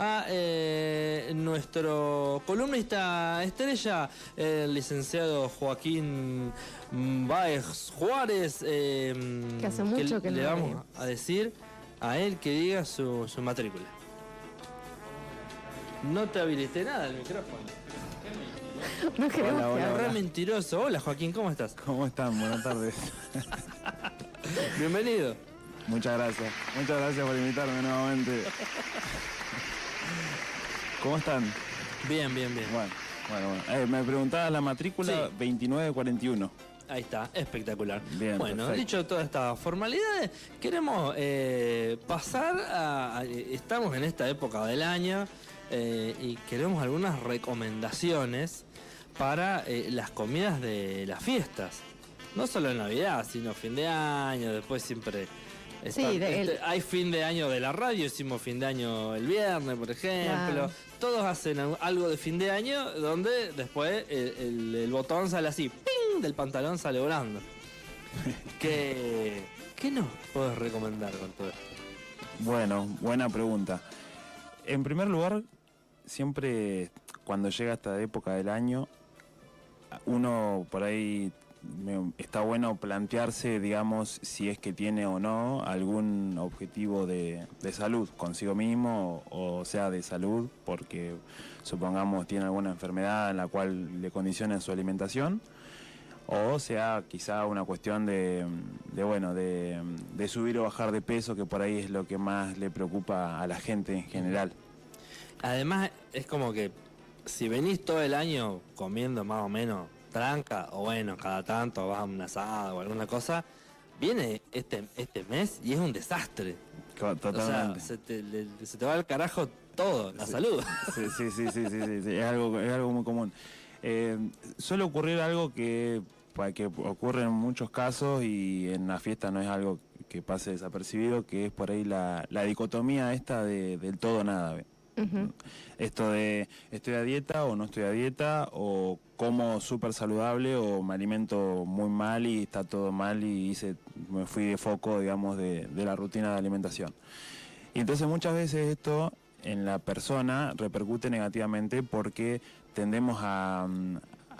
a eh, nuestro columnista estrella, el licenciado Joaquín Baez Juárez. Eh, que hace mucho que, le vamos a decir a él que diga su, su matrícula. No te habilité nada el micrófono. No queremos hola, hola, mentiroso. Hola Joaquín, ¿cómo estás? ¿Cómo están? Buenas tardes. Bienvenido. Muchas gracias. Muchas gracias por invitarme nuevamente. ¿Cómo están? Bien, bien, bien. Bueno, bueno, bueno. Eh, me preguntaba la matrícula 2941. Ahí está, espectacular. Bien, bueno, dicho todas estas formalidades, queremos eh, pasar a, Estamos en esta época del año eh, y queremos algunas recomendaciones para las comidas de las fiestas. No solo en Navidad, sino fin de año, después siempre sí, este, hay fin de año de la radio, hicimos fin de año el viernes, por ejemplo. Todos hacen algo de fin de año donde después el, botón sale así, ¡ping! del pantalón sale volando. ¿Qué, ¿Qué nos puedes recomendar con todo esto? Bueno, buena pregunta. En primer lugar, siempre cuando llega esta época del año, uno por ahí está bueno plantearse, digamos, si es que tiene o no algún objetivo de, salud consigo mismo, o, sea, de salud, porque supongamos tiene alguna enfermedad en la cual le condiciona su alimentación, o sea, quizá una cuestión de, bueno, de, de subir o bajar de peso, que por ahí es lo que más le preocupa a la gente en general. Además, es como que si venís todo el año comiendo más o menos tranca, o bueno, cada tanto vas a una asada o alguna cosa, viene este, este mes y es un desastre. Totalmente. O sea, se te, va al carajo todo, la salud. Sí, sí, sí, sí, sí, es, algo, es algo muy común. Eh, suele ocurrir algo que, que ocurre en muchos casos y en la fiesta no es algo que pase desapercibido, que es por ahí la, la dicotomía esta de, del todo nada. Esto de estoy a dieta o no estoy a dieta, o como súper saludable, o me alimento muy mal y está todo mal y hice, me fui de foco, digamos, de, la rutina de alimentación. Y entonces muchas veces esto en la persona repercute negativamente porque tendemos a,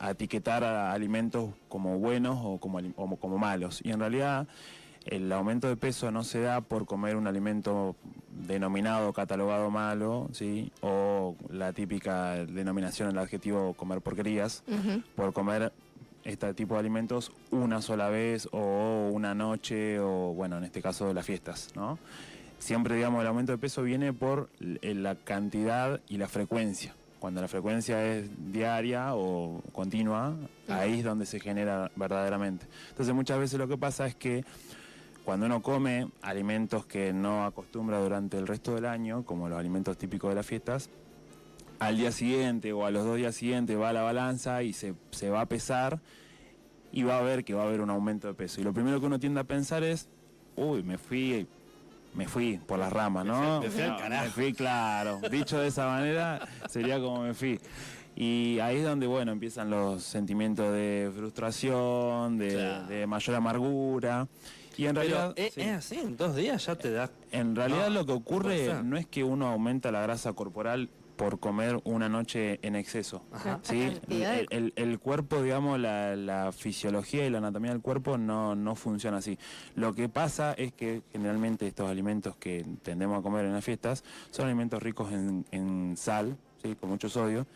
etiquetar a alimentos como buenos o como, o como malos. Y en realidad el aumento de peso no se da por comer un alimento denominado, catalogado malo, ¿sí? o la típica denominación, el adjetivo comer porquerías, por comer este tipo de alimentos una sola vez o una noche o, bueno, en este caso las fiestas, ¿no? Siempre, digamos, el aumento de peso viene por la cantidad y la frecuencia. Cuando la frecuencia es diaria o continua, ahí es donde se genera verdaderamente. Entonces muchas veces lo que pasa es que cuando uno come alimentos que no acostumbra durante el resto del año, como los alimentos típicos de las fiestas, al día siguiente o a los dos días siguientes va a la balanza y se, va a pesar y va a ver que va a haber un aumento de peso. Y lo primero que uno tiende a pensar es, uy, me fui, me fui por las ramas, ¿no? Me fui, Me fui, claro. Dicho de esa manera, sería como me fui. Y ahí es donde, bueno, empiezan los sentimientos de frustración, de, de mayor amargura. Y en realidad. Es, así, en dos días ya te da. En realidad lo que ocurre no es que uno aumenta la grasa corporal por comer una noche en exceso. ¿sí? El, cuerpo, digamos, la, fisiología y la anatomía del cuerpo no, no funciona así. Lo que pasa es que generalmente estos alimentos que tendemos a comer en las fiestas son alimentos ricos en, en sal, ¿sí? con mucho sodio,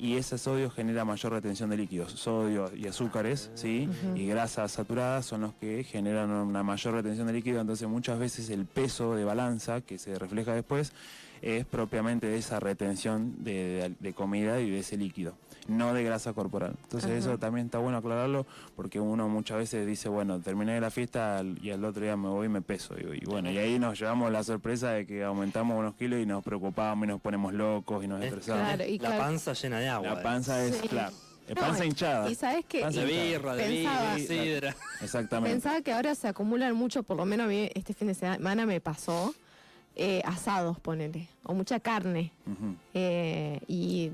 y ese sodio genera mayor retención de líquidos. Sodio y azúcares, ¿sí? Y grasas saturadas son los que generan una mayor retención de líquido, entonces muchas veces el peso de balanza que se refleja después es propiamente de esa retención de, comida y de ese líquido, no de grasa corporal. Entonces eso también está bueno aclararlo porque uno muchas veces dice, bueno, terminé la fiesta y al otro día me voy y me peso. Y, bueno, y ahí nos llevamos la sorpresa de que aumentamos unos kilos y nos preocupamos y nos ponemos locos y nos estresamos. la panza llena de agua. La panza es, claro. panza hinchada. Y sabes que de birra, de pensaba, sidra. Exactamente. Pensaba que ahora se acumulan mucho, por lo menos a mí este fin de semana me pasó, eh, asados, ponele, o mucha carne. Eh, y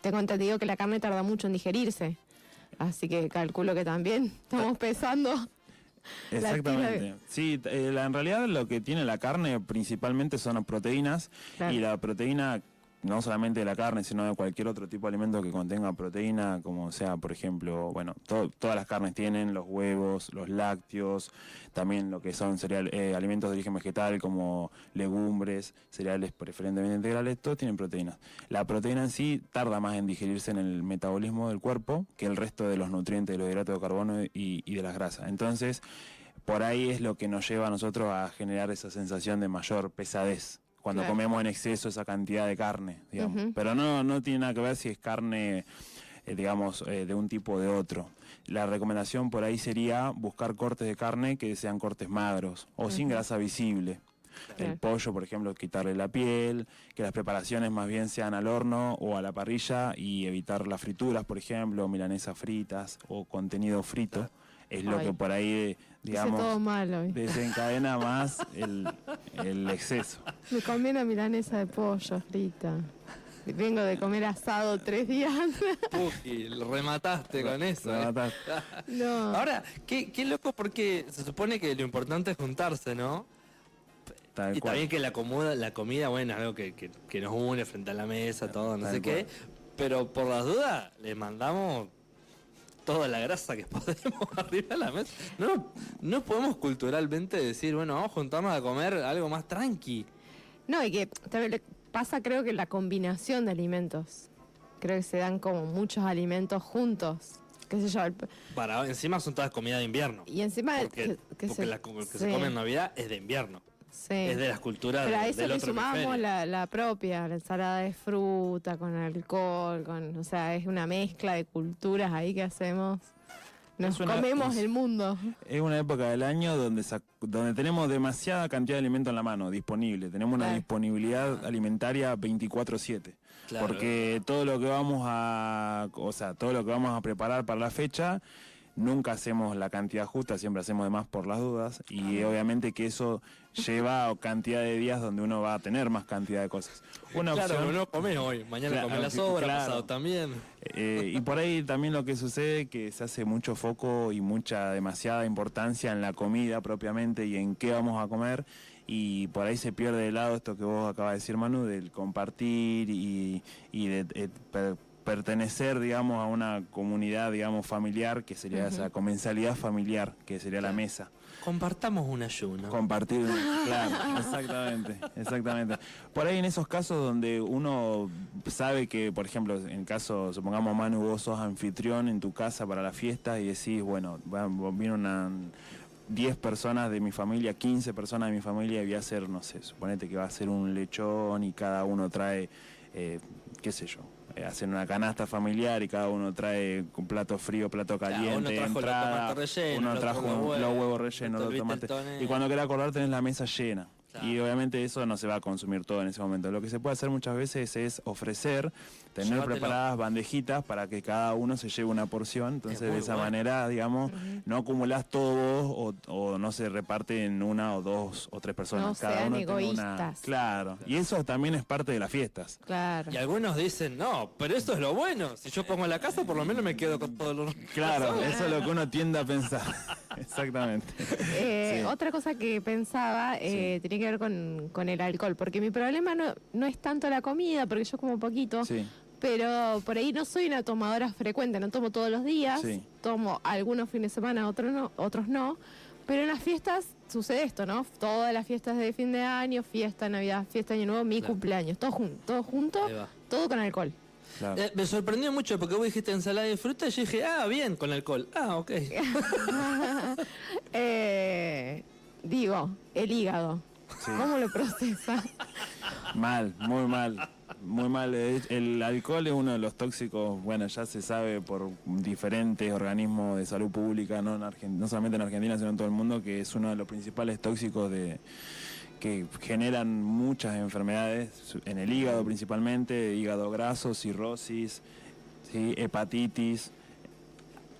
tengo entendido que la carne tarda mucho en digerirse. Así que calculo que también estamos pesando. Exactamente. Sí, eh, en realidad lo que tiene la carne principalmente son proteínas y la proteína no solamente de la carne, sino de cualquier otro tipo de alimento que contenga proteína, como sea, por ejemplo, bueno, todas las carnes tienen, los huevos, los lácteos, también lo que son cereal, eh, alimentos de origen vegetal como legumbres, cereales preferentemente integrales, todos tienen proteínas. La proteína en sí tarda más en digerirse en el metabolismo del cuerpo que el resto de los nutrientes, de los hidratos de carbono y, y de las grasas. Entonces, por ahí es lo que nos lleva a nosotros a generar esa sensación de mayor pesadez cuando comemos en exceso esa cantidad de carne, digamos. Pero no, no tiene nada que ver si es carne, eh, digamos, eh, de un tipo o de otro. La recomendación por ahí sería buscar cortes de carne que sean cortes magros o sin grasa visible. El pollo, por ejemplo, quitarle la piel, que las preparaciones más bien sean al horno o a la parrilla y evitar las frituras, por ejemplo, milanesas fritas o contenido frito. Es lo que por ahí digamos, desencadena más el, exceso. Me comí una milanesa de pollo frita. Vengo de comer asado tres días. Uy, lo remataste con eso. ¿eh? Ahora, qué, qué loco porque se supone que lo importante es juntarse, ¿no? y también que la, comida, la comida, bueno, algo que, que, nos une frente a la mesa, todo, no sé qué. Pero por las dudas, le mandamos toda la grasa que podemos arriba de la mesa. No, no podemos culturalmente decir, bueno, vamos a juntarnos a comer algo más tranqui. No, y que también pasa creo que la combinación de alimentos. Creo que se dan como muchos alimentos juntos. Qué sé yo. Para, encima son todas comida de invierno. Y encima porque, que, se, la, que se come en Navidad es de invierno. Es de las culturas Pero a eso le sumamos la, propia, la ensalada de fruta con alcohol, con, o sea, es una mezcla de culturas ahí que hacemos. Nos comemos el mundo. Es una época del año donde, donde tenemos demasiada cantidad de alimento en la mano, disponible. Tenemos una disponibilidad alimentaria 24/7. Porque todo lo que vamos a, o sea, todo lo que vamos a preparar para la fecha nunca hacemos la cantidad justa, siempre hacemos de más por las dudas y obviamente que eso lleva a cantidad de días donde uno va a tener más cantidad de cosas. Una claro, uno come hoy, mañana come la sobra, pasado también. Eh, y por ahí también lo que sucede es que se hace mucho foco y mucha, demasiada importancia en la comida propiamente y en qué vamos a comer y por ahí se pierde de lado esto que vos acabas de decir Manu, del compartir y, de, pertenecer, digamos, a una comunidad, digamos, familiar, que sería esa comensalidad familiar, que sería la mesa. Compartamos un ayuno. Compartir, claro, exactamente, exactamente. Por ahí en esos casos donde uno sabe que, por ejemplo, en caso, supongamos Manu, vos sos anfitrión en tu casa para la fiesta y decís, bueno, vino una 10 personas de mi familia, 15 personas de mi familia y voy a hacer, no sé, suponete que va a ser un lechón y cada uno trae, eh, qué sé yo, eh, hacen una canasta familiar y cada uno trae un plato frío, plato caliente, uno trajo entrada, uno trajo los huevos rellenos, los tomates. Y cuando quieras acordar tenés la mesa llena. Y obviamente eso no se va a consumir todo en ese momento. Lo que se puede hacer muchas veces es ofrecer, tener preparadas bandejitas para que cada uno se lleve una porción. Entonces de esa manera, digamos, no acumulás todo o, no se reparte en una o dos o tres personas. No cada uno egoístas. Claro. Y eso también es parte de las fiestas. Claro. Y algunos dicen, no, pero esto es lo bueno. Si yo pongo la casa, por lo menos me quedo con todo lo... Claro, eso es lo que uno tiende a pensar. Exactamente. Eh, otra cosa que pensaba eh, tiene que ver con, el alcohol, porque mi problema no, no es tanto la comida, porque yo como poquito, pero por ahí no soy una tomadora frecuente, no tomo todos los días, tomo algunos fines de semana, otros no, otros no, pero en las fiestas sucede esto, ¿no? Todas las fiestas de fin de año, fiesta, Navidad, fiesta Año Nuevo, mi cumpleaños, todo junto, todo junto, todo con alcohol. Eh, me sorprendió mucho porque vos dijiste ensalada de fruta y yo dije, ah, bien, con alcohol. Ah, ok. Eh, digo, el hígado. ¿Cómo lo procesa? Mal, muy mal. Muy mal. El alcohol es uno de los tóxicos, bueno, ya se sabe por diferentes organismos de salud pública, no, no solamente en Argentina, sino en todo el mundo, que es uno de los principales tóxicos de que generan muchas enfermedades, en el hígado principalmente, hígado graso, cirrosis, hepatitis.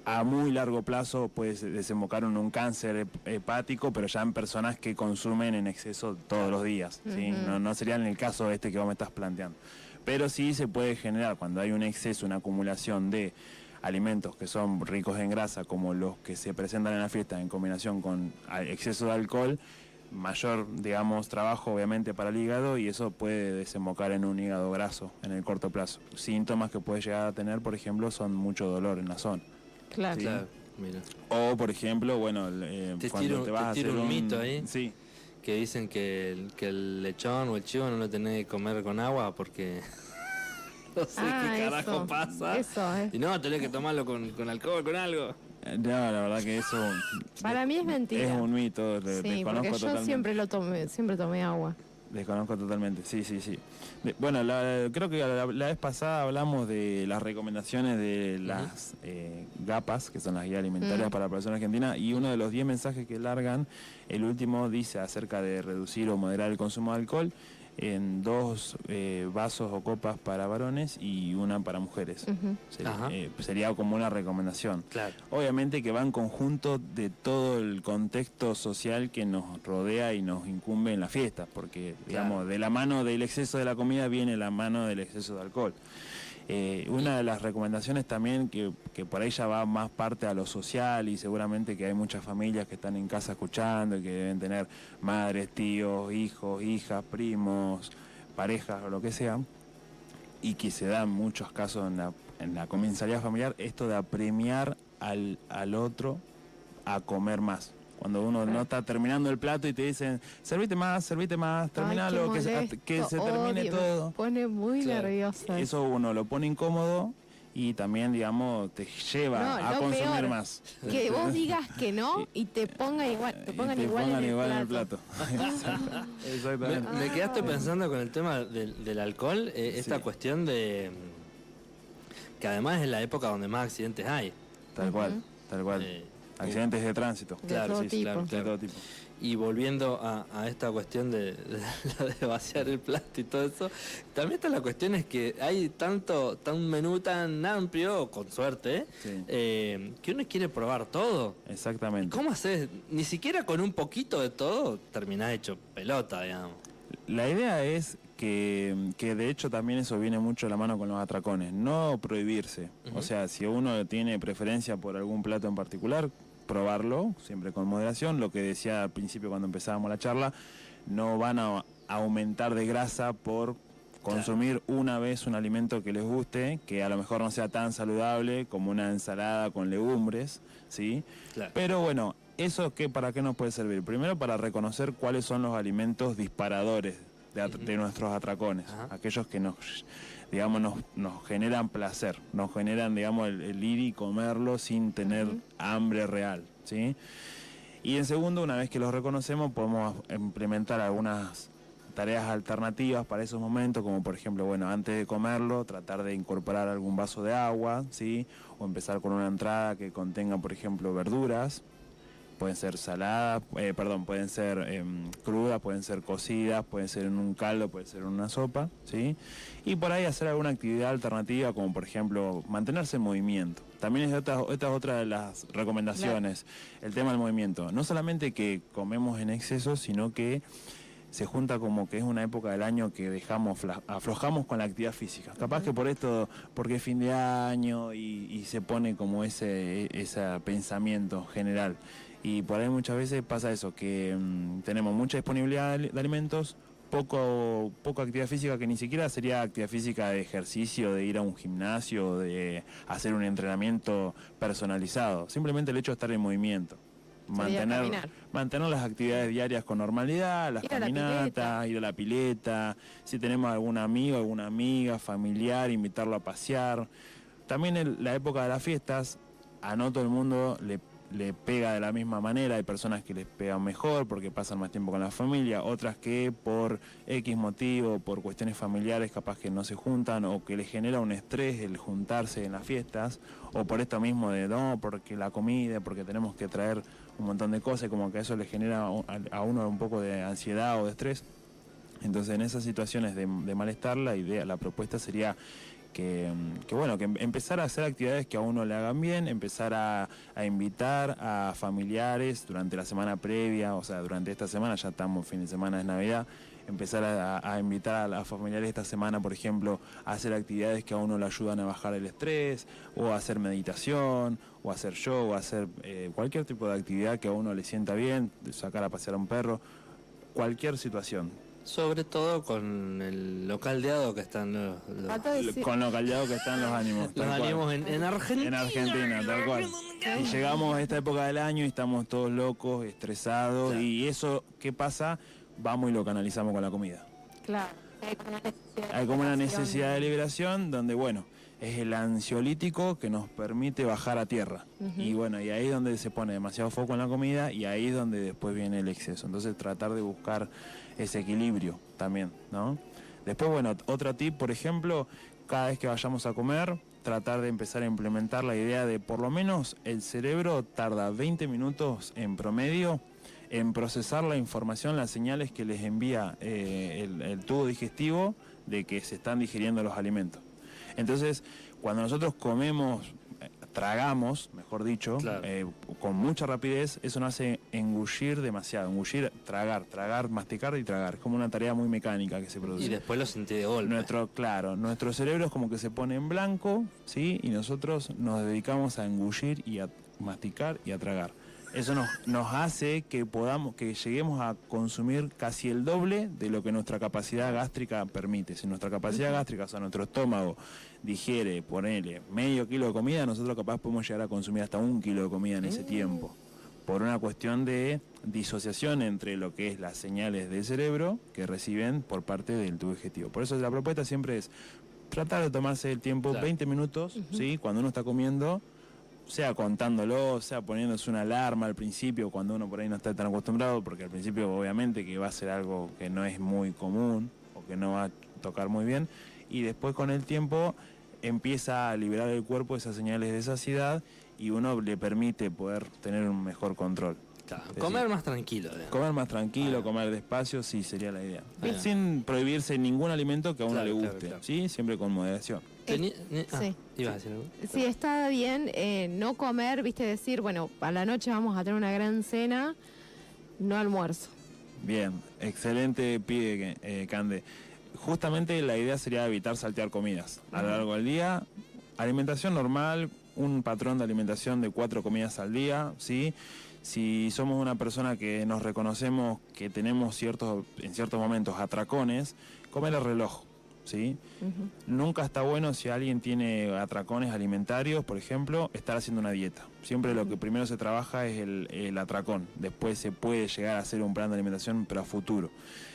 A muy largo plazo puede desembocar en un cáncer hepático, pero ya en personas que consumen en exceso todos los días. no, no sería en el caso este que vos me estás planteando. Pero sí se puede generar cuando hay un exceso, una acumulación de alimentos que son ricos en grasa, como los que se presentan en la fiesta en combinación con exceso de alcohol, mayor, digamos, trabajo obviamente para el hígado y eso puede desembocar en un hígado graso en el corto plazo. Síntomas que puede llegar a tener, por ejemplo, son mucho dolor en la zona. Claro. claro mira. O, por ejemplo, bueno, eh, te cuando te vas a hacer un, mito ahí. Sí. Que dicen que el, que el lechón o el chivo no lo tenés que comer con agua porque no sé ah, qué carajo pasa. Eso, eh. Y no, tenés que tomarlo con, con alcohol, con algo. No, la verdad que eso. Para mí es mentira. Es un mito. sí, porque yo siempre lo tomé, siempre tomé agua. Desconozco totalmente, sí, sí, sí. bueno, creo que la, vez pasada hablamos de las recomendaciones de las eh, GAPAS, que son las guías alimentarias mm. para la población argentina, y uno de los 10 mensajes que largan, el último dice acerca de reducir o moderar el consumo de alcohol en dos eh, vasos o copas para varones y una para mujeres. Eh, sería, como una recomendación. Obviamente que va en conjunto de todo el contexto social que nos rodea y nos incumbe en la fiesta, porque digamos, de la mano del exceso de la comida viene la mano del exceso de alcohol. Eh, una de las recomendaciones también que, por ahí ya va más parte a lo social y seguramente que hay muchas familias que están en casa escuchando y que deben tener madres, tíos, hijos, hijas, primos, parejas o lo que sea, y que se dan muchos casos en la, en la comensalidad familiar, esto de apremiar al, al otro a comer más. Cuando uno no está terminando el plato y te dicen, servite más, servite más, terminalo, que, se, que se termine todo. pone muy nervioso. Eso uno lo pone incómodo y también, digamos, te lleva a consumir más. Que vos digas que no y te pongan igual, te pongan, igual, en el plato. Exactamente. Me, quedaste pensando con el tema del, alcohol, eh, esta cuestión de que además es la época donde más accidentes hay. Tal cual, tal cual. Eh, Accidentes de tránsito. claro, sí, claro, de todo tipo. Y volviendo a, esta cuestión de, de, vaciar el plato y todo eso, también está la cuestión es que hay tanto, tan menú tan amplio, con suerte, eh, que uno quiere probar todo. Exactamente. ¿Cómo haces? Ni siquiera con un poquito de todo terminás hecho pelota, digamos. La idea es que, de hecho también eso viene mucho de la mano con los atracones, no prohibirse. O sea, si uno tiene preferencia por algún plato en particular, probarlo, siempre con moderación. Lo que decía al principio cuando empezábamos la charla, no van a aumentar de grasa por consumir una vez un alimento que les guste, que a lo mejor no sea tan saludable como una ensalada con legumbres, ¿sí? Pero bueno, ¿eso qué, para qué nos puede servir? Primero para reconocer cuáles son los alimentos disparadores de, nuestros atracones, aquellos que nos digamos, nos, nos generan placer, nos generan, digamos, el, ir y comerlo sin tener hambre real, ¿sí? Y en segundo, una vez que los reconocemos, podemos implementar algunas tareas alternativas para esos momentos, como por ejemplo, bueno, antes de comerlo, tratar de incorporar algún vaso de agua, ¿sí? O empezar con una entrada que contenga, por ejemplo, verduras, pueden ser saladas, eh, perdón, pueden ser em, crudas, pueden ser cocidas, pueden ser en un caldo, puede ser en una sopa, ¿sí? Y por ahí hacer alguna actividad alternativa, como por ejemplo mantenerse en movimiento. También es esta, esta otra de las recomendaciones, el tema del movimiento. No solamente que comemos en exceso, sino que se junta como que es una época del año que dejamos aflojamos con la actividad física. Capaz que por esto, porque es fin de año y, y se pone como ese, ese pensamiento general. Y por ahí muchas veces pasa eso, que mm, tenemos mucha disponibilidad de alimentos, poco, poco actividad física, que ni siquiera sería actividad física de ejercicio, de ir a un gimnasio, de hacer un entrenamiento personalizado. Simplemente el hecho de estar en movimiento. Mantener, mantener las actividades diarias con normalidad, las caminatas, ir a la pileta, si tenemos algún amigo, alguna amiga, familiar, invitarlo a pasear. También en la época de las fiestas, a no todo el mundo le le pega de la misma manera, hay personas que les pegan mejor porque pasan más tiempo con la familia, otras que por X motivo, por cuestiones familiares capaz que no se juntan o que les genera un estrés el juntarse en las fiestas, o por esto mismo de no, porque la comida, porque tenemos que traer un montón de cosas, como que eso le genera a uno un poco de ansiedad o de estrés. Entonces en esas situaciones de, de malestar la idea, la propuesta sería que, bueno, que empezar a hacer actividades que a uno le hagan bien, empezar a, invitar a familiares durante la semana previa, o sea, durante esta semana, ya estamos fin de semana de Navidad, empezar a, invitar a las familiares esta semana, por ejemplo, a hacer actividades que a uno le ayudan a bajar el estrés, o a hacer meditación, o a hacer show, o a hacer eh, cualquier tipo de actividad que a uno le sienta bien, sacar a pasear a un perro, cualquier situación. Sobre todo con el localdeado que están los, con lo caldeado que están los ánimos. Los ánimos en, Argentina. En Argentina, tal cual. Y llegamos a esta época del año y estamos todos locos, estresados. Y eso, ¿qué pasa? Vamos y lo canalizamos con la comida. Claro. Hay como una necesidad de liberación donde, bueno, es el ansiolítico que nos permite bajar a tierra. Y bueno, y ahí es donde se pone demasiado foco en la comida y ahí es donde después viene el exceso. Entonces tratar de buscar ese equilibrio también, ¿no? Después, bueno, otro tip, por ejemplo, cada vez que vayamos a comer, tratar de empezar a implementar la idea de por lo menos el cerebro tarda 20 minutos en promedio en procesar la información, las señales que les envía eh, el tubo digestivo de que se están digiriendo los alimentos. Entonces, cuando nosotros comemos, tragamos, mejor dicho, eh, con mucha rapidez, eso nos hace engullir demasiado, engullir, tragar, tragar, masticar y tragar. Es como una tarea muy mecánica que se produce. Y después lo sentí de golpe. Nuestro, claro, nuestro cerebro es como que se pone en blanco, ¿sí? Y nosotros nos dedicamos a engullir y a masticar y a tragar. Eso nos, nos hace que podamos, que lleguemos a consumir casi el doble de lo que nuestra capacidad gástrica permite. Si nuestra capacidad gástrica, o sea, nuestro estómago digiere, ponele, medio kilo de comida, nosotros capaz podemos llegar a consumir hasta un kilo de comida en ese mm. tiempo. Por una cuestión de disociación entre lo que es las señales del cerebro que reciben por parte del tubo digestivo. Por eso la propuesta siempre es tratar de tomarse el tiempo, 20 minutos, ¿sí? Cuando uno está comiendo, sea contándolo, sea poniéndose una alarma al principio cuando uno por ahí no está tan acostumbrado, porque al principio obviamente que va a ser algo que no es muy común o que no va a tocar muy bien, y después con el tiempo empieza a liberar el cuerpo esas señales de saciedad y uno le permite poder tener un mejor control. comer más tranquilo. Comer más tranquilo, comer despacio, sí, sería la idea. Sin prohibirse ningún alimento que a uno le guste, ¿sí? Siempre con moderación. Eh, ah, sí. Sí, está bien eh, no comer, viste, decir, bueno, a la noche vamos a tener una gran cena, no almuerzo. Bien, excelente pide, eh, Cande. Justamente la idea sería evitar saltear comidas a lo largo del día. Alimentación normal, un patrón de alimentación de cuatro comidas al día, ¿sí? Si somos una persona que nos reconocemos que tenemos ciertos, en ciertos momentos atracones, comer el reloj ¿sí? Nunca está bueno si alguien tiene atracones alimentarios, por ejemplo, estar haciendo una dieta. Siempre lo que primero se trabaja es el, atracón, después se puede llegar a hacer un plan de alimentación, pero a futuro.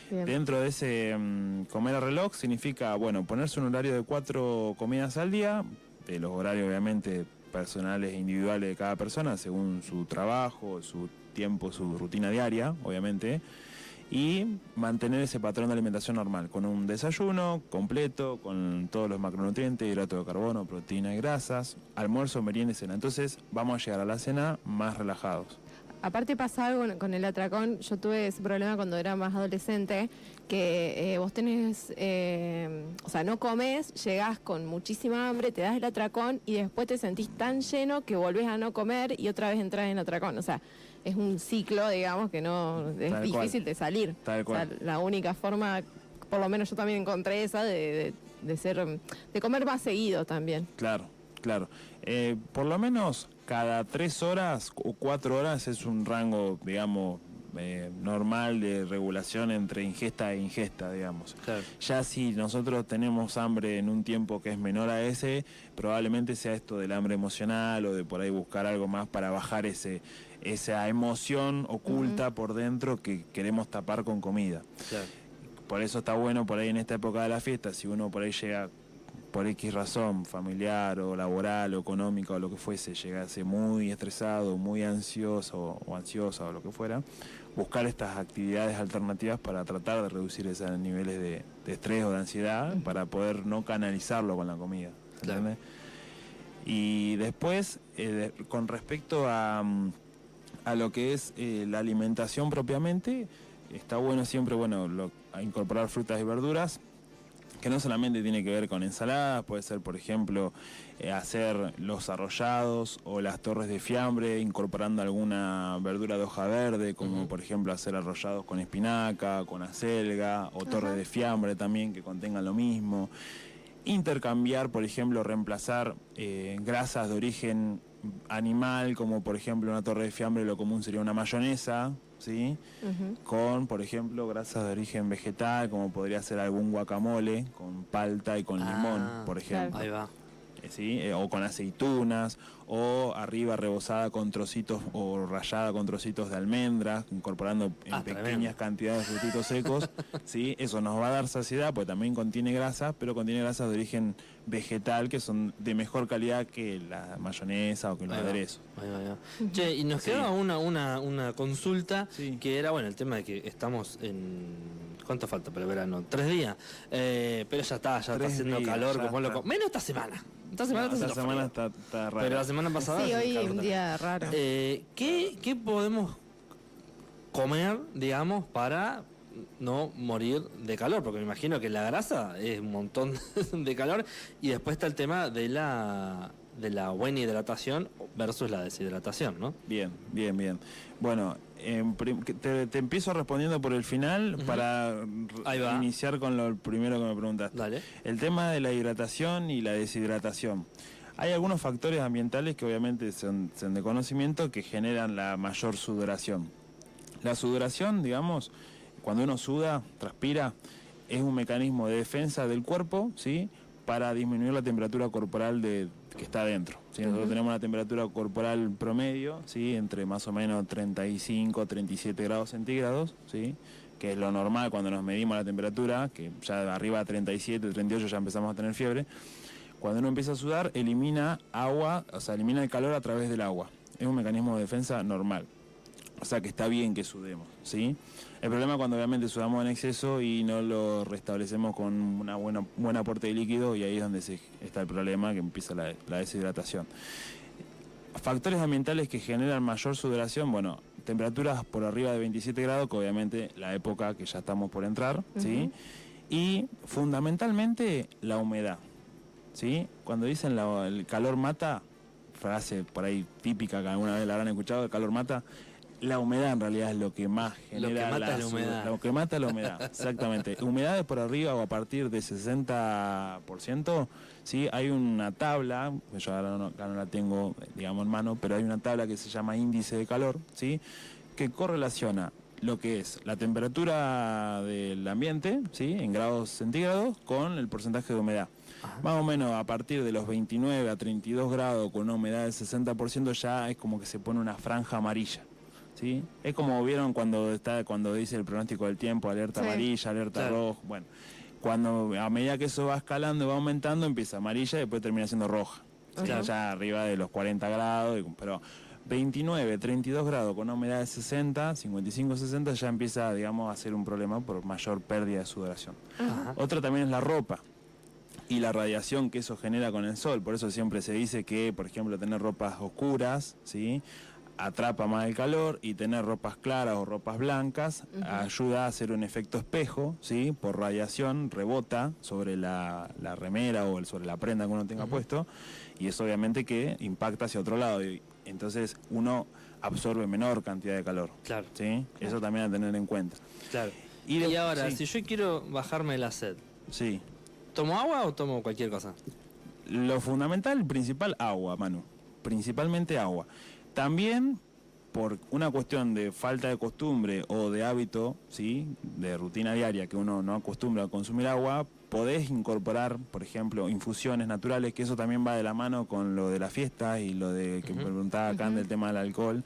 Dentro de ese mm, comer a reloj significa, bueno, ponerse un horario de cuatro comidas al día, de los horarios obviamente personales e individuales de cada persona, según su trabajo, su tiempo, su rutina diaria, obviamente y mantener ese patrón de alimentación normal, con un desayuno completo, con todos los macronutrientes, hidrato de carbono, proteína y grasas, almuerzo, merienda y cena. Entonces vamos a llegar a la cena más relajados. Aparte pasa algo con el atracón, yo tuve ese problema cuando era más adolescente, que eh, vos tenés, eh, o sea, no comes, llegás con muchísima hambre, te das el atracón y después te sentís tan lleno que volvés a no comer y otra vez entras en atracón. O sea, es un ciclo, digamos, que no es difícil de salir. la única forma, por lo menos yo también encontré esa de, ser, de comer más seguido también. Claro, claro. Eh, por lo menos cada tres horas o cuatro horas es un rango, digamos, eh, normal de regulación entre ingesta e ingesta, digamos. Ya si nosotros tenemos hambre en un tiempo que es menor a ese, probablemente sea esto del hambre emocional o de por ahí buscar algo más para bajar ese esa emoción oculta por dentro que queremos tapar con comida. Por eso está bueno por ahí en esta época de la fiesta, si uno por ahí llega por X razón, familiar o laboral o económica o lo que fuese, llegase muy estresado, muy ansioso o ansiosa o lo que fuera, buscar estas actividades alternativas para tratar de reducir esos niveles de, estrés o de ansiedad, para poder no canalizarlo con la comida. Y después, eh, con respecto a... Mm, a lo que es eh, la alimentación propiamente, está bueno siempre bueno incorporar frutas y verduras, que no solamente tiene que ver con ensaladas, puede ser, por ejemplo, eh, hacer los arrollados o las torres de fiambre incorporando alguna verdura de hoja verde, como por ejemplo hacer arrollados con espinaca, con acelga o torres de fiambre también que contengan lo mismo. Intercambiar, por ejemplo, reemplazar eh, grasas de origen animal, como por ejemplo una torre de fiambre, lo común sería una mayonesa, ¿sí? Con, por ejemplo, grasas de origen vegetal, como podría ser algún guacamole, con palta y con limón, ah, por ejemplo. Ahí va. Eh, ¿Sí? Eh, o con aceitunas, o arriba rebozada con trocitos o rayada con trocitos de almendras, incorporando en ah, pequeñas cantidades de frutitos secos. ¿sí? Eso nos va a dar saciedad, porque también contiene grasa, pero contiene grasas de origen vegetal que son de mejor calidad que la mayonesa o que los aderezos. Che, y nos quedaba una, una, una consulta que era, bueno, el tema de que estamos en... ¿Cuánto falta para el verano? Tres días. Eh, pero ya está, ya está haciendo calor como loco. Menos esta semana. Esta semana, esta semana está, está rara. Pero la semana pasada. Sí, hoy es un día raro. Eh, ¿qué, ¿Qué podemos comer, digamos, para no morir de calor, porque me imagino que la grasa es un montón de calor y después está el tema de la de la buena hidratación versus la deshidratación, ¿no? Bien, bien, bien. Bueno, te, empiezo respondiendo por el final para iniciar con lo primero que me preguntaste. Dale. El tema de la hidratación y la deshidratación. Hay algunos factores ambientales que obviamente son, son de conocimiento que generan la mayor sudoración. La sudoración, digamos, cuando uno suda, transpira, es un mecanismo de defensa del cuerpo, ¿sí? Para disminuir la temperatura corporal de, que está adentro. Nosotros tenemos una temperatura corporal promedio, ¿sí? Entre más o menos 35, 37 grados centígrados, ¿sí? Que es lo normal cuando nos medimos la temperatura, que ya arriba de 37, 38 ya empezamos a tener fiebre. Cuando uno empieza a sudar, elimina agua, o sea, elimina el calor a través del agua. Es un mecanismo de defensa normal. O sea que está bien que sudemos, ¿sí? El problema es cuando obviamente sudamos en exceso y no lo restablecemos con una buena buen aporte de líquido y ahí es donde está el problema que empieza la, deshidratación. Factores ambientales que generan mayor sudoración, bueno, temperaturas por arriba de 27 grados, que obviamente la época que ya estamos por entrar, ¿sí? Y fundamentalmente la humedad, ¿sí? Cuando dicen el calor mata, frase por ahí típica que alguna vez la habrán escuchado, el calor mata, la humedad en realidad es lo que más genera lo que mata la, humedad. Lo que mata la humedad, exactamente. Humedades por arriba o a partir de 60%, ¿sí? hay una tabla, yo ahora no, la tengo, digamos, en mano, pero hay una tabla que se llama índice de calor, ¿sí? que correlaciona lo que es la temperatura del ambiente, ¿sí? en grados centígrados, con el porcentaje de humedad. Más o menos a partir de los 29 a 32 grados con una humedad del 60% ya es como que se pone una franja amarilla. ¿Sí? Es como vieron cuando está cuando dice el pronóstico del tiempo, alerta amarilla, alerta roja, bueno, cuando a medida que eso va escalando y va aumentando, empieza amarilla y después termina siendo roja. Ya arriba de los 40 grados, pero 29, 32 grados con una humedad de 60, 55, 60 ya empieza, digamos, a ser un problema por mayor pérdida de sudoración. Otro también es la ropa y la radiación que eso genera con el sol. Por eso siempre se dice que, por ejemplo, tener ropas oscuras, ¿sí? Atrapa más el calor y tener ropas claras o ropas blancas ayuda a hacer un efecto espejo, ¿sí? Por radiación rebota sobre la, remera o sobre la prenda que uno tenga puesto y eso obviamente que impacta hacia otro lado y entonces uno absorbe menor cantidad de calor. Claro. ¿Sí? Eso también a tener en cuenta. Claro. Y, ahora, si yo quiero bajarme la sed. Sí. ¿Tomo agua o tomo cualquier cosa? Lo fundamental, principal, agua, Manu. Principalmente agua. También por una cuestión de falta de costumbre o de hábito, ¿sí? de rutina diaria que uno no acostumbra a consumir agua, podés incorporar, por ejemplo, infusiones naturales, que eso también va de la mano con lo de la fiesta y lo de que me preguntaba acá del tema del alcohol.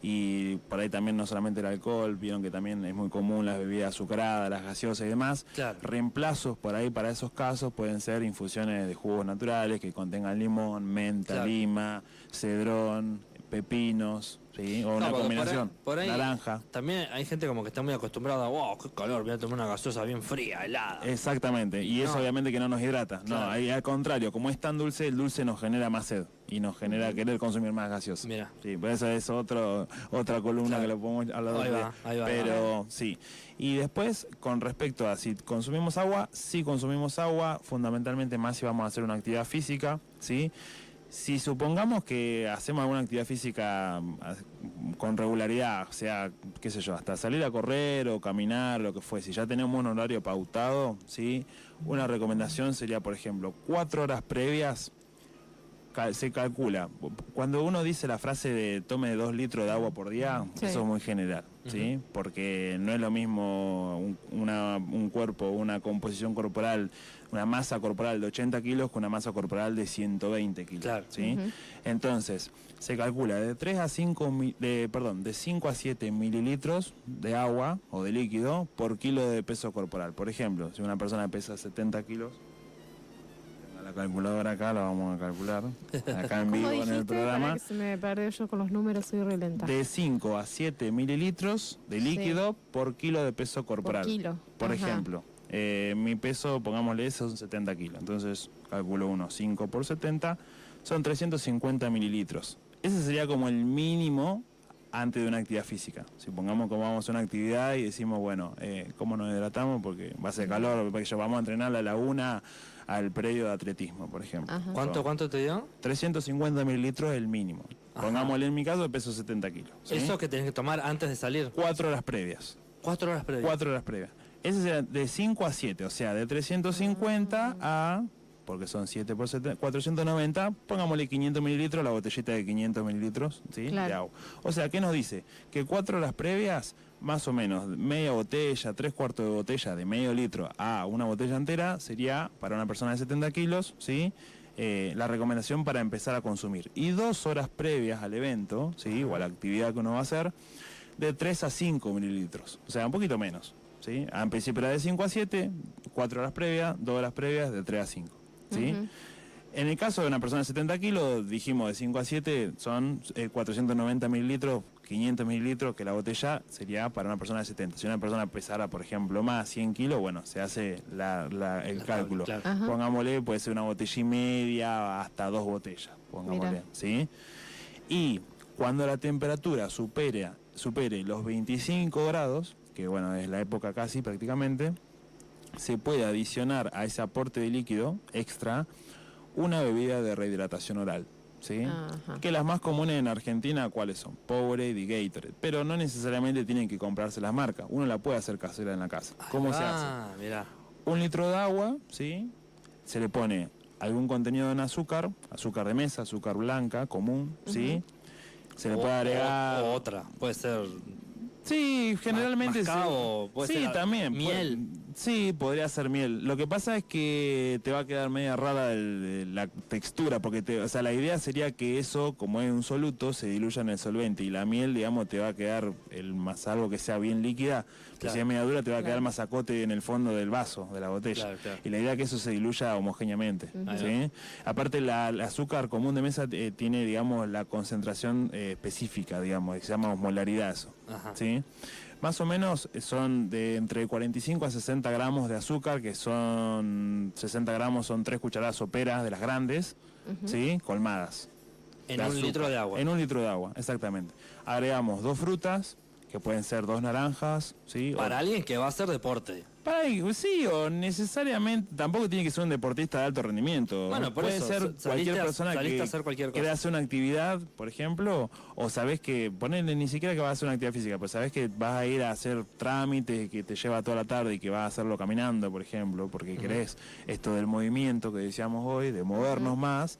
Y por ahí también no solamente el alcohol, vieron que también es muy común las bebidas azucaradas, las gaseosas y demás. Reemplazos por ahí para esos casos pueden ser infusiones de jugos naturales que contengan limón, menta, lima, cedrón, pepinos, ¿sí? o una combinación, por naranja. También hay gente como que está muy acostumbrada, wow, qué calor, voy a tomar una gaseosa bien fría, helada. Exactamente, y eso obviamente que no nos hidrata. No, al contrario, como es tan dulce, el dulce nos genera más sed y nos genera querer consumir más gaseosa. Mira. Sí, pues esa es otro, otra columna que lo podemos hablar ahí va, ahí va, Pero sí. Y después, con respecto a si consumimos agua, si consumimos agua, fundamentalmente más si vamos a hacer una actividad física, ¿sí? Si supongamos que hacemos alguna actividad física mm, con regularidad, o sea, qué sé yo, hasta salir a correr o caminar, lo que fue, si ya tenemos un horario pautado, ¿sí? Una recomendación sería, por ejemplo, cuatro horas previas se calcula. Cuando uno dice la frase de tome dos litros de agua por día, eso es muy general, ¿sí? Porque no es lo mismo un, un cuerpo, una composición corporal una masa corporal de 80 kilos con una masa corporal de 120 kilos. ¿sí? Entonces, se calcula de 3 a 5, de, perdón, de 5 a 7 mililitros de agua o de líquido por kilo de peso corporal. Por ejemplo, si una persona pesa 70 kilos, la calculadora acá, la vamos a calcular. Acá en vivo en el programa. me perdí yo con los números, soy relenta. De 5 a 7 mililitros de líquido por kilo de peso corporal. Por kilo. Por ejemplo, eh, mi peso, pongámosle, son 70 kilos. Entonces calculo unos 5 por 70, son 350 mililitros. Ese sería como el mínimo antes de una actividad física. Si pongamos como vamos a una actividad y decimos, bueno, eh, ¿cómo nos hidratamos? Porque va a ser calor, porque vamos a entrenar la laguna al predio de atletismo, por ejemplo. ¿Cuánto, ¿Cuánto te dio? 350 mililitros es el mínimo. Pongámosle en mi caso, peso 70 kilos. ¿Eso que tenés que tomar antes de salir? Cuatro horas previas. Cuatro horas previas. Cuatro horas previas. Ese será de 5 a 7, o sea, de 350 a, porque son 7 por 7, 490, pongámosle 500 mililitros, la botellita de 500 mililitros ¿sí? de agua. O sea, ¿qué nos dice? Que 4 horas previas, más o menos, media botella, tres cuartos de botella de medio litro a una botella entera, sería para una persona de 70 kilos, ¿sí? Eh, la recomendación para empezar a consumir. Y dos horas previas al evento, ¿sí? o a la actividad que uno va a hacer, de 3 a 5 mililitros, o sea, un poquito menos. ¿Sí? En principio era de 5 a 7, 4 horas previas, 2 horas previas, de 3 a 5. ¿sí? En el caso de una persona de 70 kilos, dijimos de 5 a 7 son 490 eh, mililitros, 500 mililitros, que la botella sería para una persona de 70. Si una persona pesara, por ejemplo, más 100 kilos, bueno, se hace el cálculo. Pongámosle, puede ser una botella y media hasta dos botellas, pongámosle, ¿sí? Y cuando la temperatura supere, supere los 25 grados, que bueno, es la época casi prácticamente, se puede adicionar a ese aporte de líquido extra una bebida de rehidratación oral. ¿Sí? Que las más comunes en Argentina, ¿cuáles son? Powerade y Gatorade. Pero no necesariamente tienen que comprarse las marcas. Uno la puede hacer casera en la casa. ¿Cómo se hace? Mira. Un litro de agua, ¿sí? Se le pone algún contenido en azúcar, azúcar de mesa, azúcar blanca, común, ¿sí? Se le puede agregar... otra, puede ser Sí, generalmente sí. sí, también. Miel. sí, podría ser miel. Lo que pasa es que te va a quedar media rara la textura, porque te, o sea, la idea sería que eso, como es un soluto, se diluya en el solvente y la miel, digamos, te va a quedar el más algo que sea bien líquida, que si es media dura te va a quedar más acote en el fondo del vaso, de la botella. y la idea es que eso se diluya homogéneamente. Aparte, la, el azúcar común de mesa eh, tiene, digamos, la concentración eh, específica, digamos, que se llama osmolaridad eso. ¿Sí? Más o menos son de entre 45 a 60 gramos de azúcar, que son 60 gramos son tres cucharadas soperas de las grandes, ¿sí? Colmadas. En un litro de agua. En un litro de agua, exactamente. Agregamos dos frutas, que pueden ser dos naranjas, ¿sí? Para alguien que va a hacer deporte. Para sí, o necesariamente, tampoco tiene que ser un deportista de alto rendimiento. Bueno, puede ser cualquier persona que hacer cualquier quiere hacer una actividad, por ejemplo, o sabes que, ponele ni siquiera que vas a hacer una actividad física, pero sabes que vas a ir a hacer trámites que te lleva toda la tarde y que vas a hacerlo caminando, por ejemplo, porque crees esto del movimiento que decíamos hoy, de movernos más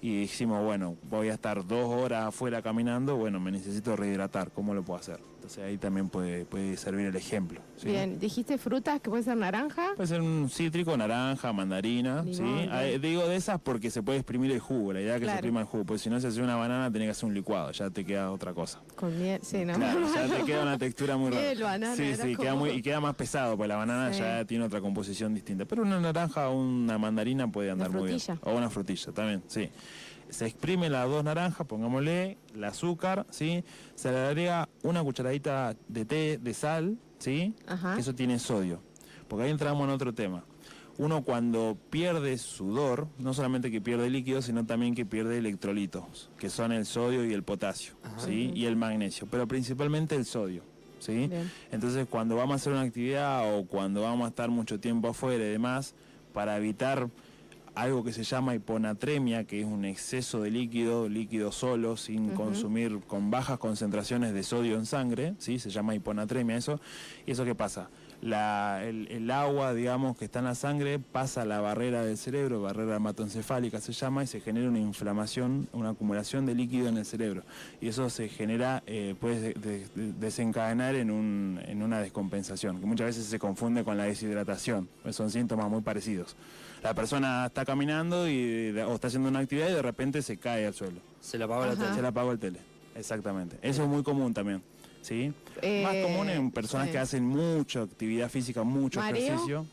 y dijimos, bueno, voy a estar dos horas afuera caminando, bueno, me necesito rehidratar, ¿cómo lo puedo hacer? Entonces ahí también puede, puede servir el ejemplo. Bien, dijiste frutas que puede ser naranja. Puede ser un cítrico, naranja, mandarina, ¿sí? Digo de esas porque se puede exprimir el jugo, la idea es que se exprima el jugo, porque si no se hace una banana tenés que hacer un licuado, ya te queda otra cosa. Con miel, sí, ¿no? Claro, ya te queda una textura muy rara. sí, sí, queda muy, y queda más pesado, porque la banana ya tiene otra composición distinta. Pero una naranja o una mandarina puede andar muy bien. O una frutilla también, sí. Se exprime las dos naranjas, pongámosle el azúcar, ¿sí? Se le agrega una cucharadita de té de sal, ¿sí? Eso tiene sodio. Porque ahí entramos en otro tema. Uno cuando pierde sudor, no solamente que pierde líquido, sino también que pierde electrolitos, que son el sodio y el potasio, ¿sí? Y el magnesio, pero principalmente el sodio. ¿Sí? Entonces, cuando vamos a hacer una actividad o cuando vamos a estar mucho tiempo afuera y demás, para evitar algo que se llama hiponatremia, que es un exceso de líquido, líquido solo, sin consumir, con bajas concentraciones de sodio en sangre, ¿sí? se llama hiponatremia eso. ¿Y eso qué pasa? El, agua, digamos, que está en la sangre pasa a la barrera del cerebro, barrera hematoencefálica se llama, y se genera una inflamación, una acumulación de líquido en el cerebro. Y eso se genera, eh, puede desencadenar en, un, en una descompensación, que muchas veces se confunde con la deshidratación, pues son síntomas muy parecidos. La persona está caminando y, o está haciendo una actividad y de repente se cae al suelo. Se le apagó la tele. Se le apagó el tele, exactamente. Eso es muy común también. ¿Sí? Más común en personas que hacen mucha actividad física, mucho ejercicio.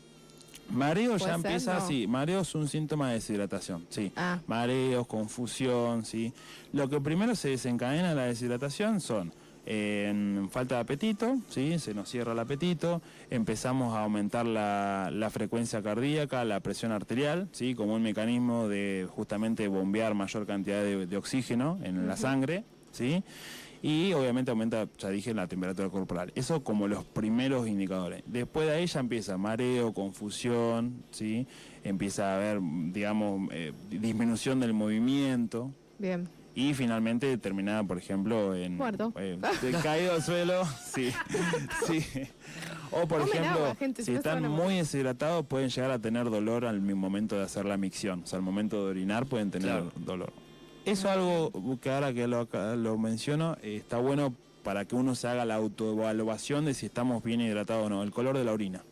Mareo ya empieza así, mareo es un síntoma de deshidratación, sí. Ah. Mareos, confusión, sí. Lo que primero se desencadena la deshidratación son en falta de apetito, ¿sí? se nos cierra el apetito, empezamos a aumentar la, frecuencia cardíaca, la presión arterial, ¿sí? como un mecanismo de justamente bombear mayor cantidad de, oxígeno en la sangre, ¿sí? Y obviamente aumenta, ya dije, la temperatura corporal. Eso como los primeros indicadores. Después de ahí ya empieza mareo, confusión, ¿sí? empieza a haber, digamos, eh, disminución del movimiento. Bien. Y finalmente terminada, por ejemplo, en... Muerto. Eh, caído al suelo, sí. sí. O por ejemplo, si están muy deshidratados pueden llegar a tener dolor al momento de hacer la micción. O sea, al momento de orinar pueden tener dolor. Eso es algo que ahora que lo, lo menciono, eh, está bueno para que uno se haga la autoevaluación de si estamos bien hidratados o no. El color de la orina.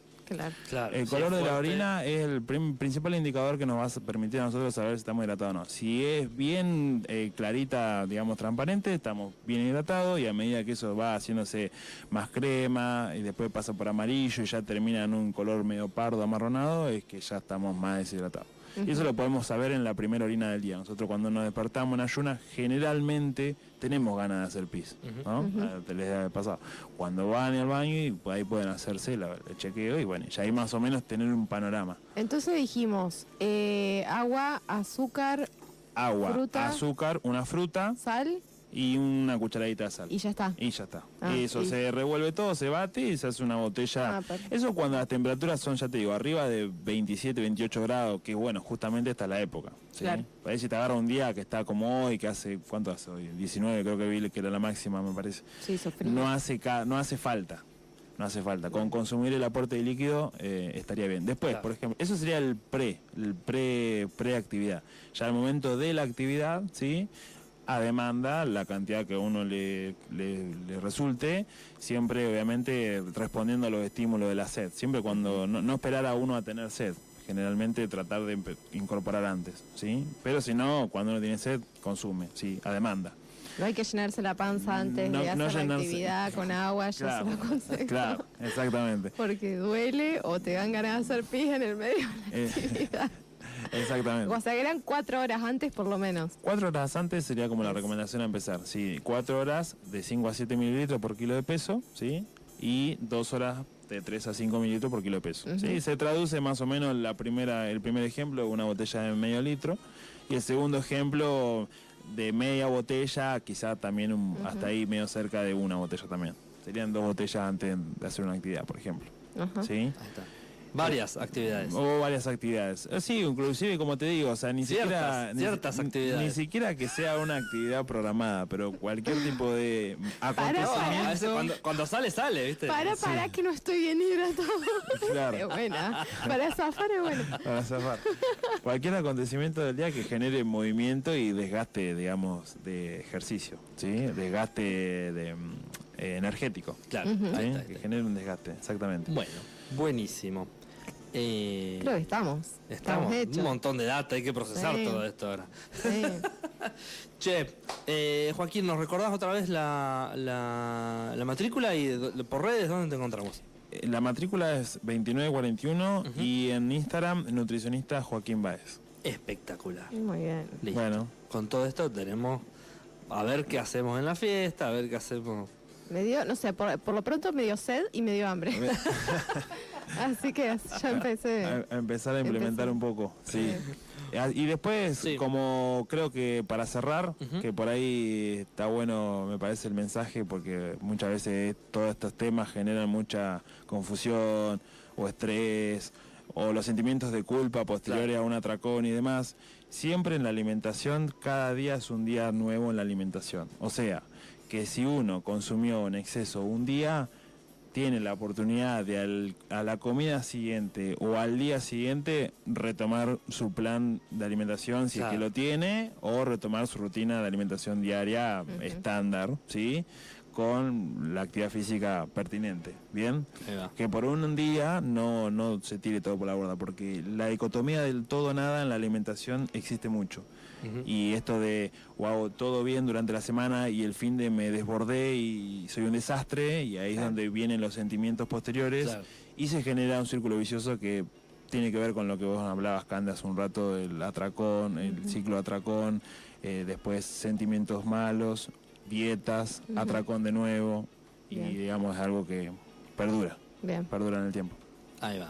Claro. el color de la orina es el principal indicador que nos va a permitir a nosotros saber si estamos hidratados o no. Si es bien eh, clarita, digamos, transparente, estamos bien hidratados y a medida que eso va haciéndose más crema y después pasa por amarillo y ya termina en un color medio pardo, amarronado, es que ya estamos más deshidratados. Y eso lo podemos saber en la primera orina del día. Nosotros cuando nos despertamos en ayunas, generalmente tenemos ganas de hacer pis, ¿no? Te les pasado. Cuando van al baño, y ahí pueden hacerse el chequeo y bueno, ya ahí más o menos tener un panorama. Entonces dijimos, eh, agua, azúcar, agua, azúcar, una fruta, sal y una cucharadita de sal. Y ya está. Y ya está. Ah, y eso se revuelve todo, se bate y se hace una botella. Ah, eso cuando las temperaturas son, ya te digo, arriba de 27, 28 grados, que bueno, justamente está la época. ¿sí? Claro. si te agarra un día que está como hoy, que hace, ¿cuánto hace hoy? 19 creo que vi que era la máxima, me parece. Sí, no hace, no hace falta. No hace falta. Con consumir el aporte de líquido eh, estaría bien. Después, por ejemplo, eso sería el pre, el pre, preactividad. Ya al momento de la actividad, ¿sí? A demanda la cantidad que uno le, le, resulte, siempre obviamente respondiendo a los estímulos de la sed, siempre cuando no, esperar a uno a tener sed, generalmente tratar de incorporar antes, ¿sí? Pero si no, cuando uno tiene sed, consume, sí, a demanda. No hay que llenarse la panza antes de hacer la actividad con agua, yo se lo aconsejo. Claro, exactamente. Porque duele o te dan ganas de hacer pis en el medio de la eh, actividad. Exactamente. O sea, que eran cuatro horas antes por lo menos. Cuatro horas antes sería como la recomendación a empezar. Sí, cuatro horas de 5 a 7 mililitros por kilo de peso, ¿sí? Y dos horas de 3 a 5 mililitros por kilo de peso. ¿sí? Se traduce más o menos la primera, el primer ejemplo, una botella de medio litro. Y el segundo ejemplo, de media botella, quizá también hasta ahí medio cerca de una botella también. Serían dos botellas antes de hacer una actividad, por ejemplo. ¿Sí? Ahí está. Varias actividades. O varias actividades. Eh, sí, inclusive como te digo, o sea, ni siquiera ciertas actividades. Ni siquiera que sea una actividad programada, pero cualquier tipo de acontecimiento. cuando, sale sale, ¿viste? Para, para que no estoy bien hidratado. Claro. buena. Para zafar es bueno. Para zafar. Cualquier acontecimiento del día que genere movimiento y desgaste, digamos, de ejercicio, ¿sí? Desgaste de, mm, energético. Claro. Que genere un desgaste, exactamente. Bueno, buenísimo. Eh, Creo que estamos. Estamos. un montón de data, hay que procesar todo esto ahora. che, eh, Joaquín, ¿nos recordás otra vez la, la, matrícula y por redes dónde te encontramos? Eh, la matrícula es 2941 y en Instagram nutricionista Joaquín Baez. espectacular. Muy bien. Bueno. Con todo esto tenemos a ver qué hacemos en la fiesta, a ver qué hacemos. Me dio, no sé, por, lo pronto me dio sed y me dio hambre. Así que ya empecé. A, empezar a implementar un poco, sí. Ah, y después, como creo que para cerrar, que por ahí está bueno, me parece el mensaje, porque muchas veces todos estos temas generan mucha confusión o estrés o los sentimientos de culpa posteriores a un atracón y demás. Siempre en la alimentación, cada día es un día nuevo en la alimentación. O sea, que si uno consumió en exceso un día, tiene la oportunidad de a la comida siguiente o al día siguiente retomar su plan de alimentación si es que lo tiene o retomar su rutina de alimentación diaria estándar, ¿sí? con la actividad física pertinente, ¿bien? Que por un día no, no se tire todo por la borda, porque la dicotomía del todo nada en la alimentación existe mucho. Y esto de, hago todo bien durante la semana y el fin de me desbordé y soy un desastre, y ahí es donde vienen los sentimientos posteriores, y se genera un círculo vicioso que tiene que ver con lo que vos hablabas, Cande, hace un rato, el atracón, el ciclo atracón, eh, después sentimientos malos, dietas, atracón de nuevo y digamos es algo que perdura. Perdura en el tiempo. Ahí va.